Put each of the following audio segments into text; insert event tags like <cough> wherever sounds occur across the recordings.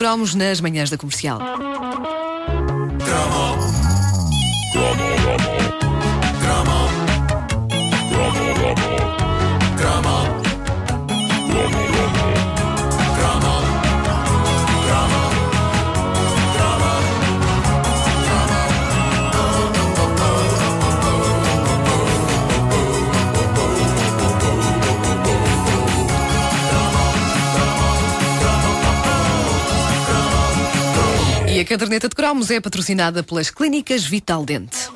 Cromos nas manhãs da comercial. Caderneta de cromos é patrocinada pelas Clínicas Vital Dente.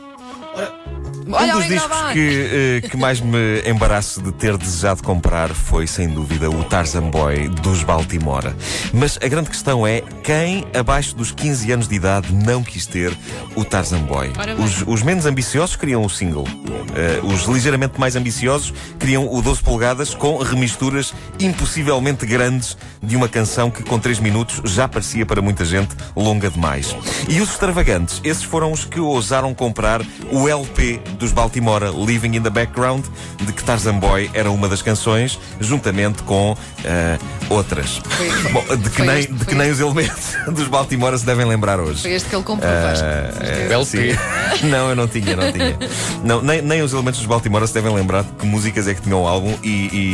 Um dos discos que, eh, que mais me embaraço de ter desejado comprar foi, sem dúvida, o Tarzan Boy dos Baltimora. Mas a grande questão é quem, abaixo dos 15 anos de idade, não quis ter o Tarzan Boy? Os, os menos ambiciosos queriam o single. Eh, os ligeiramente mais ambiciosos queriam o 12 polegadas com remisturas impossivelmente grandes de uma canção que, com 3 minutos, já parecia para muita gente longa demais. E os extravagantes, esses foram os que ousaram comprar o LP dos Baltimora, Living in the Background, de que Tarzan Boy era uma das canções, juntamente com eh, outras. <laughs> Bom, de que, foi nem, este- de que foi nem os elementos <laughs> dos Baltimora se devem lembrar hoje. Foi este que ele comprou, Vasco. Eh, LP. sim. <laughs> Não, eu não tinha, não tinha. Não, nem, nem os elementos dos Baltimora se devem lembrar de que músicas é que tinham o álbum. E,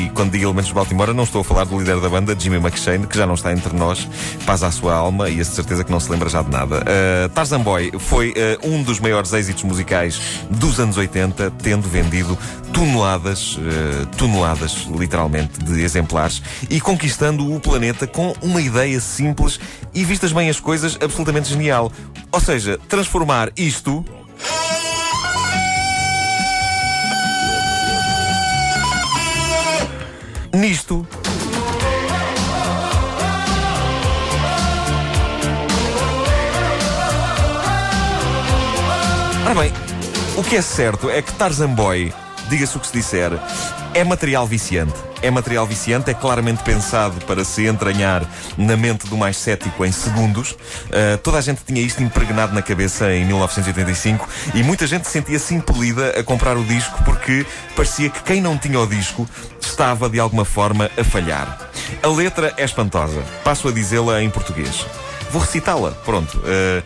e quando digo elementos dos Baltimora, não estou a falar do líder da banda, Jimmy McShane, que já não está entre nós, paz à sua alma e a certeza que não se lembra já de nada. Uh, Tarzan Boy foi uh, um dos maiores êxitos musicais dos anos 80, tendo vendido toneladas, uh, toneladas, literalmente, de exemplares e conquistando o planeta com uma ideia simples e, vistas bem as coisas, absolutamente genial. Ou seja, transformar isto. Nisto. Ora bem, o que é certo é que Tarzan Boy, diga-se o que se disser, é material viciante. É material viciante, é claramente pensado para se entranhar na mente do mais cético em segundos. Uh, toda a gente tinha isto impregnado na cabeça em 1985 e muita gente sentia-se impelida a comprar o disco porque parecia que quem não tinha o disco estava de alguma forma a falhar. A letra é espantosa. Passo a dizê-la em português. Vou recitá-la. Pronto. Uh,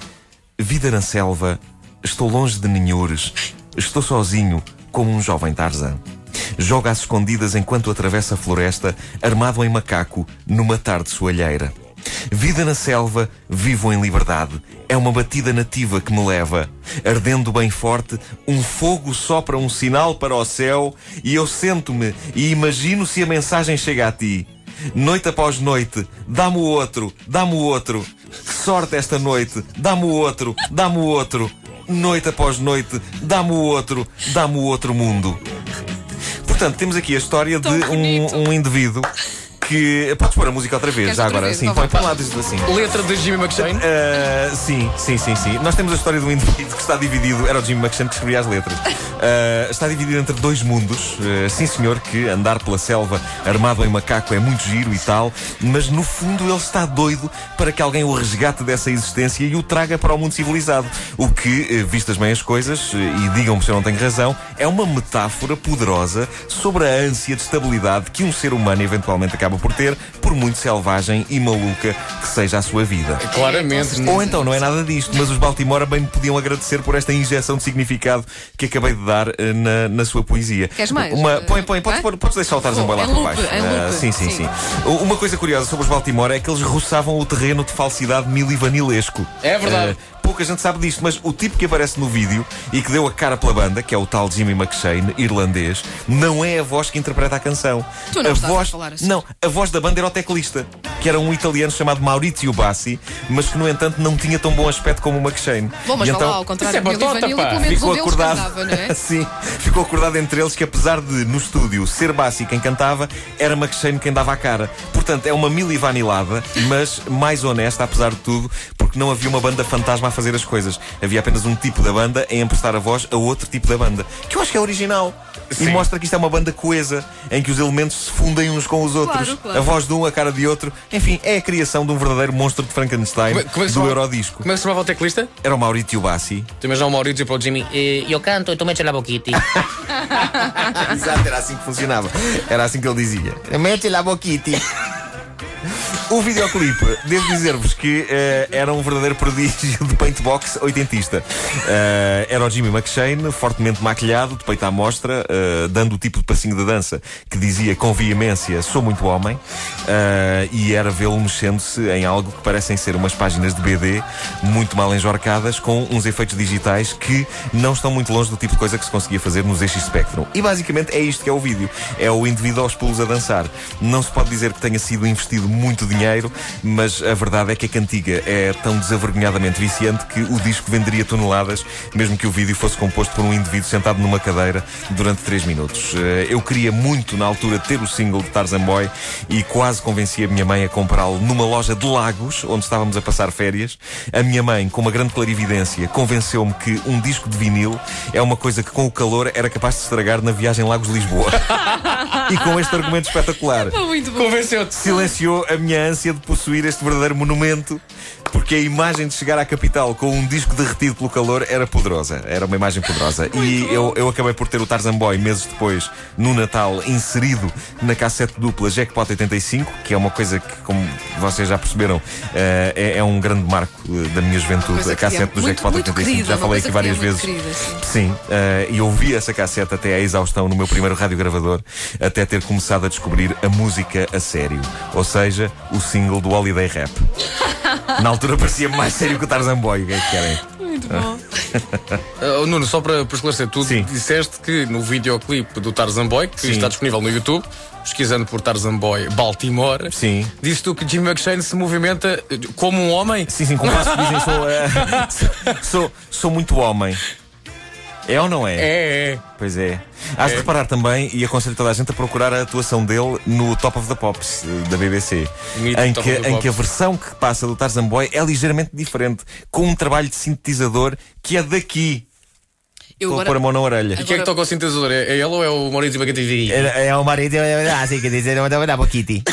Vida na selva, estou longe de ninhures, estou sozinho como um jovem Tarzan. Joga às escondidas enquanto atravessa a floresta, armado em macaco, numa tarde soalheira. Vida na selva, vivo em liberdade. É uma batida nativa que me leva. Ardendo bem forte, um fogo sopra um sinal para o céu e eu sento-me e imagino se a mensagem chega a ti. Noite após noite, dá-me o outro, dá-me o outro. Que sorte esta noite, dá-me o outro, dá-me o outro. Noite após noite, dá-me o outro, dá-me o outro mundo. Portanto, temos aqui a história Tão de bonito. um, um indivíduo que. Podes pôr a música outra vez, Queres já outra agora. vez? Sim, Então põe vá. para lá, diz assim. Letra de Jimmy McShane. Uh, sim, sim, sim, sim. Nós temos a história de um indivíduo que está dividido. Era o Jimmy McShane que escrevia as letras. Uh, está dividido entre dois mundos. Uh, sim, senhor, que andar pela selva armado em macaco é muito giro e tal, mas no fundo ele está doido para que alguém o resgate dessa existência e o traga para o mundo civilizado. O que, uh, vistas bem as coisas, uh, e digam-me se eu não tenho razão, é uma metáfora poderosa sobre a ânsia de estabilidade que um ser humano eventualmente acaba por ter, por muito selvagem e maluca que seja a sua vida. Claramente. Ou então não é nada disto, mas os Baltimora bem me podiam agradecer por esta injeção de significado que acabei de dar eh, na, na sua poesia. Queres mais? Uma, põe, põe, podes, pôr- podes deixar o Tarzan Boy lá por baixo. Ah, sim, sim, Sim. sim, Uma coisa curiosa sobre os Baltimora é que eles roçavam o terreno de falsidade milivanilesco. É verdade. Ah, pouca gente sabe disto, mas o tipo que aparece no vídeo e que deu a cara pela banda, que é o tal Jimmy McShane, irlandês, não é a voz que interpreta a canção. Tu não a estás a voz, falar assim. Não, a voz da banda era o teclista, que era um italiano chamado Maurizio Bassi, mas que no entanto não tinha tão bom aspecto como o McShane. Bom, mas E então, lá, ao contrário Isso é Vanilli, pá. pelo menos um ficou deles acordado. cantava, não é? <laughs> Sim, ficou acordado entre eles que apesar de no estúdio ser Bassi quem cantava, era McShane quem dava a cara. Portanto, é uma mili vanilada, mas mais honesta apesar de tudo, porque não havia uma banda fantasma a fazer as coisas. Havia apenas um tipo da banda a emprestar a voz a outro tipo da banda, que eu acho que é original. E Sim. mostra que isto é uma banda coesa, em que os elementos se fundem uns com os outros. Claro, claro. A voz de um, a cara de outro. Enfim, é a criação de um verdadeiro monstro de Frankenstein Como é- como é do Eurodisco. Como é que se chamava o teclista? Era o Maurizio Bassi. Tu imaginas o Maurício para o Jimmy. Eh, io canto e tu metti la boquiti. <laughs> Exato, era assim que funcionava. Era assim que ele dizia. Mete lá boquiti. <laughs> O videoclipe, devo dizer-vos que eh, era um verdadeiro prodígio de paintbox oitentista. Eh, era o Jimmy McShane, fortemente maquilhado, de peito à mostra, eh, dando o tipo de passinho de dança que dizia com veemência: sou muito homem. E era vê-lo mexendo-se em algo que parecem ser umas páginas de BD muito mal enjorcadas, com uns efeitos digitais que não estão muito longe do tipo de coisa que se conseguia fazer nos ZX Spectrum. E basicamente é isto que é o vídeo: é o indivíduo aos pulos a dançar. Não se pode dizer que tenha sido investido muito dinheiro, mas a verdade é que a cantiga é tão desavergonhadamente viciante que o disco venderia toneladas, mesmo que o vídeo fosse composto por um indivíduo sentado numa cadeira durante 3 minutos. Eh, Eu queria muito, na altura, ter o single de Tarzan Boy e quase convenci a minha mãe a comprá-lo numa loja de Lagos, onde estávamos a passar férias. A minha mãe, com uma grande clarividência, convenceu-me que um disco de vinil é uma coisa que, com o calor, era capaz de estragar na viagem Lagos-Lisboa. <laughs> e com este argumento espetacular. Convenceu-te. silenciou a minha ânsia de possuir este verdadeiro monumento, porque a imagem de chegar à capital com um disco derretido pelo calor era poderosa. Era uma imagem poderosa. e eu, eu acabei por ter o Tarzan Boy meses depois, no Natal, inserido na cassete dupla Jackpot 85, que é uma coisa que, como vocês já perceberam, eh, é, é um grande marco eh, da minha juventude. A que cassete é do muito, Jackpot muito 85, querida, já falei aqui é várias vezes. querida, sim. Sim, eh, e ouvi essa cassete até à exaustão no meu primeiro radiogravador, até ter começado a descobrir a música a sério. Ou seja, o single do Holiday Rap. <laughs> Na altura parecia mais sério que o Tarzan Boy. O que é que querem? Muito bom. Uh, <laughs> Nuno, só para, para esclarecer, tu Sim. disseste que no videoclipe do Tarzan Boy, que Sim. está disponível no YouTube, pesquisando por Tarzan Boy Baltimore, Sim. disse tu que Jimmy McShane se movimenta eh, como um homem. Sim, sim, como vocês dizem, sou, eh, <laughs> sou, sou muito homem. É ou não é? É, é. Pois é. Hás de reparar também, e aconselho toda a gente a procurar a atuação dele no Top of the Pops eh, da BBC, em que, em que a versão que passa do Tarzan Boy é ligeiramente diferente, com um trabalho de sintetizador que é daqui. Eu Vou agora, pôr a mão na orelha. E quem é que toca o sintetizador? É, é ele ou é o Maurício Bagativi? É, é o marido, assim que dizer, eu vou dar Kitty.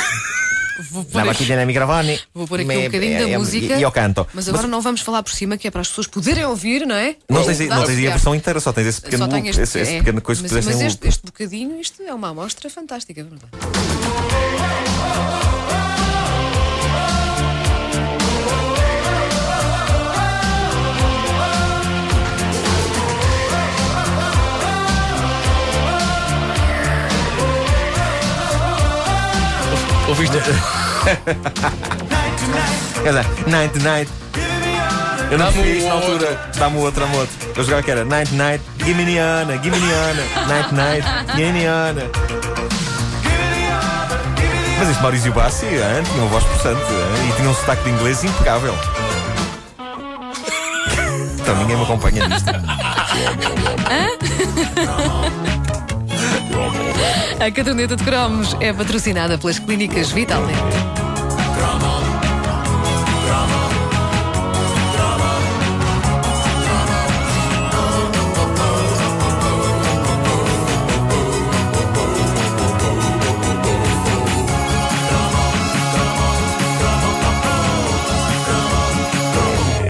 Vou, pôr aqui, no microfone. vou pôr aqui um bocadinho da é- é- música. E eu canto. Mas agora não vamos falar por cima, que é para as pessoas poderem ouvir, não é? Não tens, não tens aí a versão inteira, só tens esse pequeno Só este, esse, esse é. pequeno coisa que mas, puseste mas este, este bocadinho, isto é uma amostra fantástica, é verdade. Dizer, night night. Eu não percebi isto na altura. Dá-me o outro, dá-me o outro. Eu jogava que era night night, gimme niana, gimme niana, night night, gimme niana. Mas este Maurício Bassi hein, tinha uma voz possante hein, e tinha um sotaque de inglês impecável. Então ninguém me acompanha nisto. A caderneta de cromos é patrocinada pelas clínicas Vitalnet.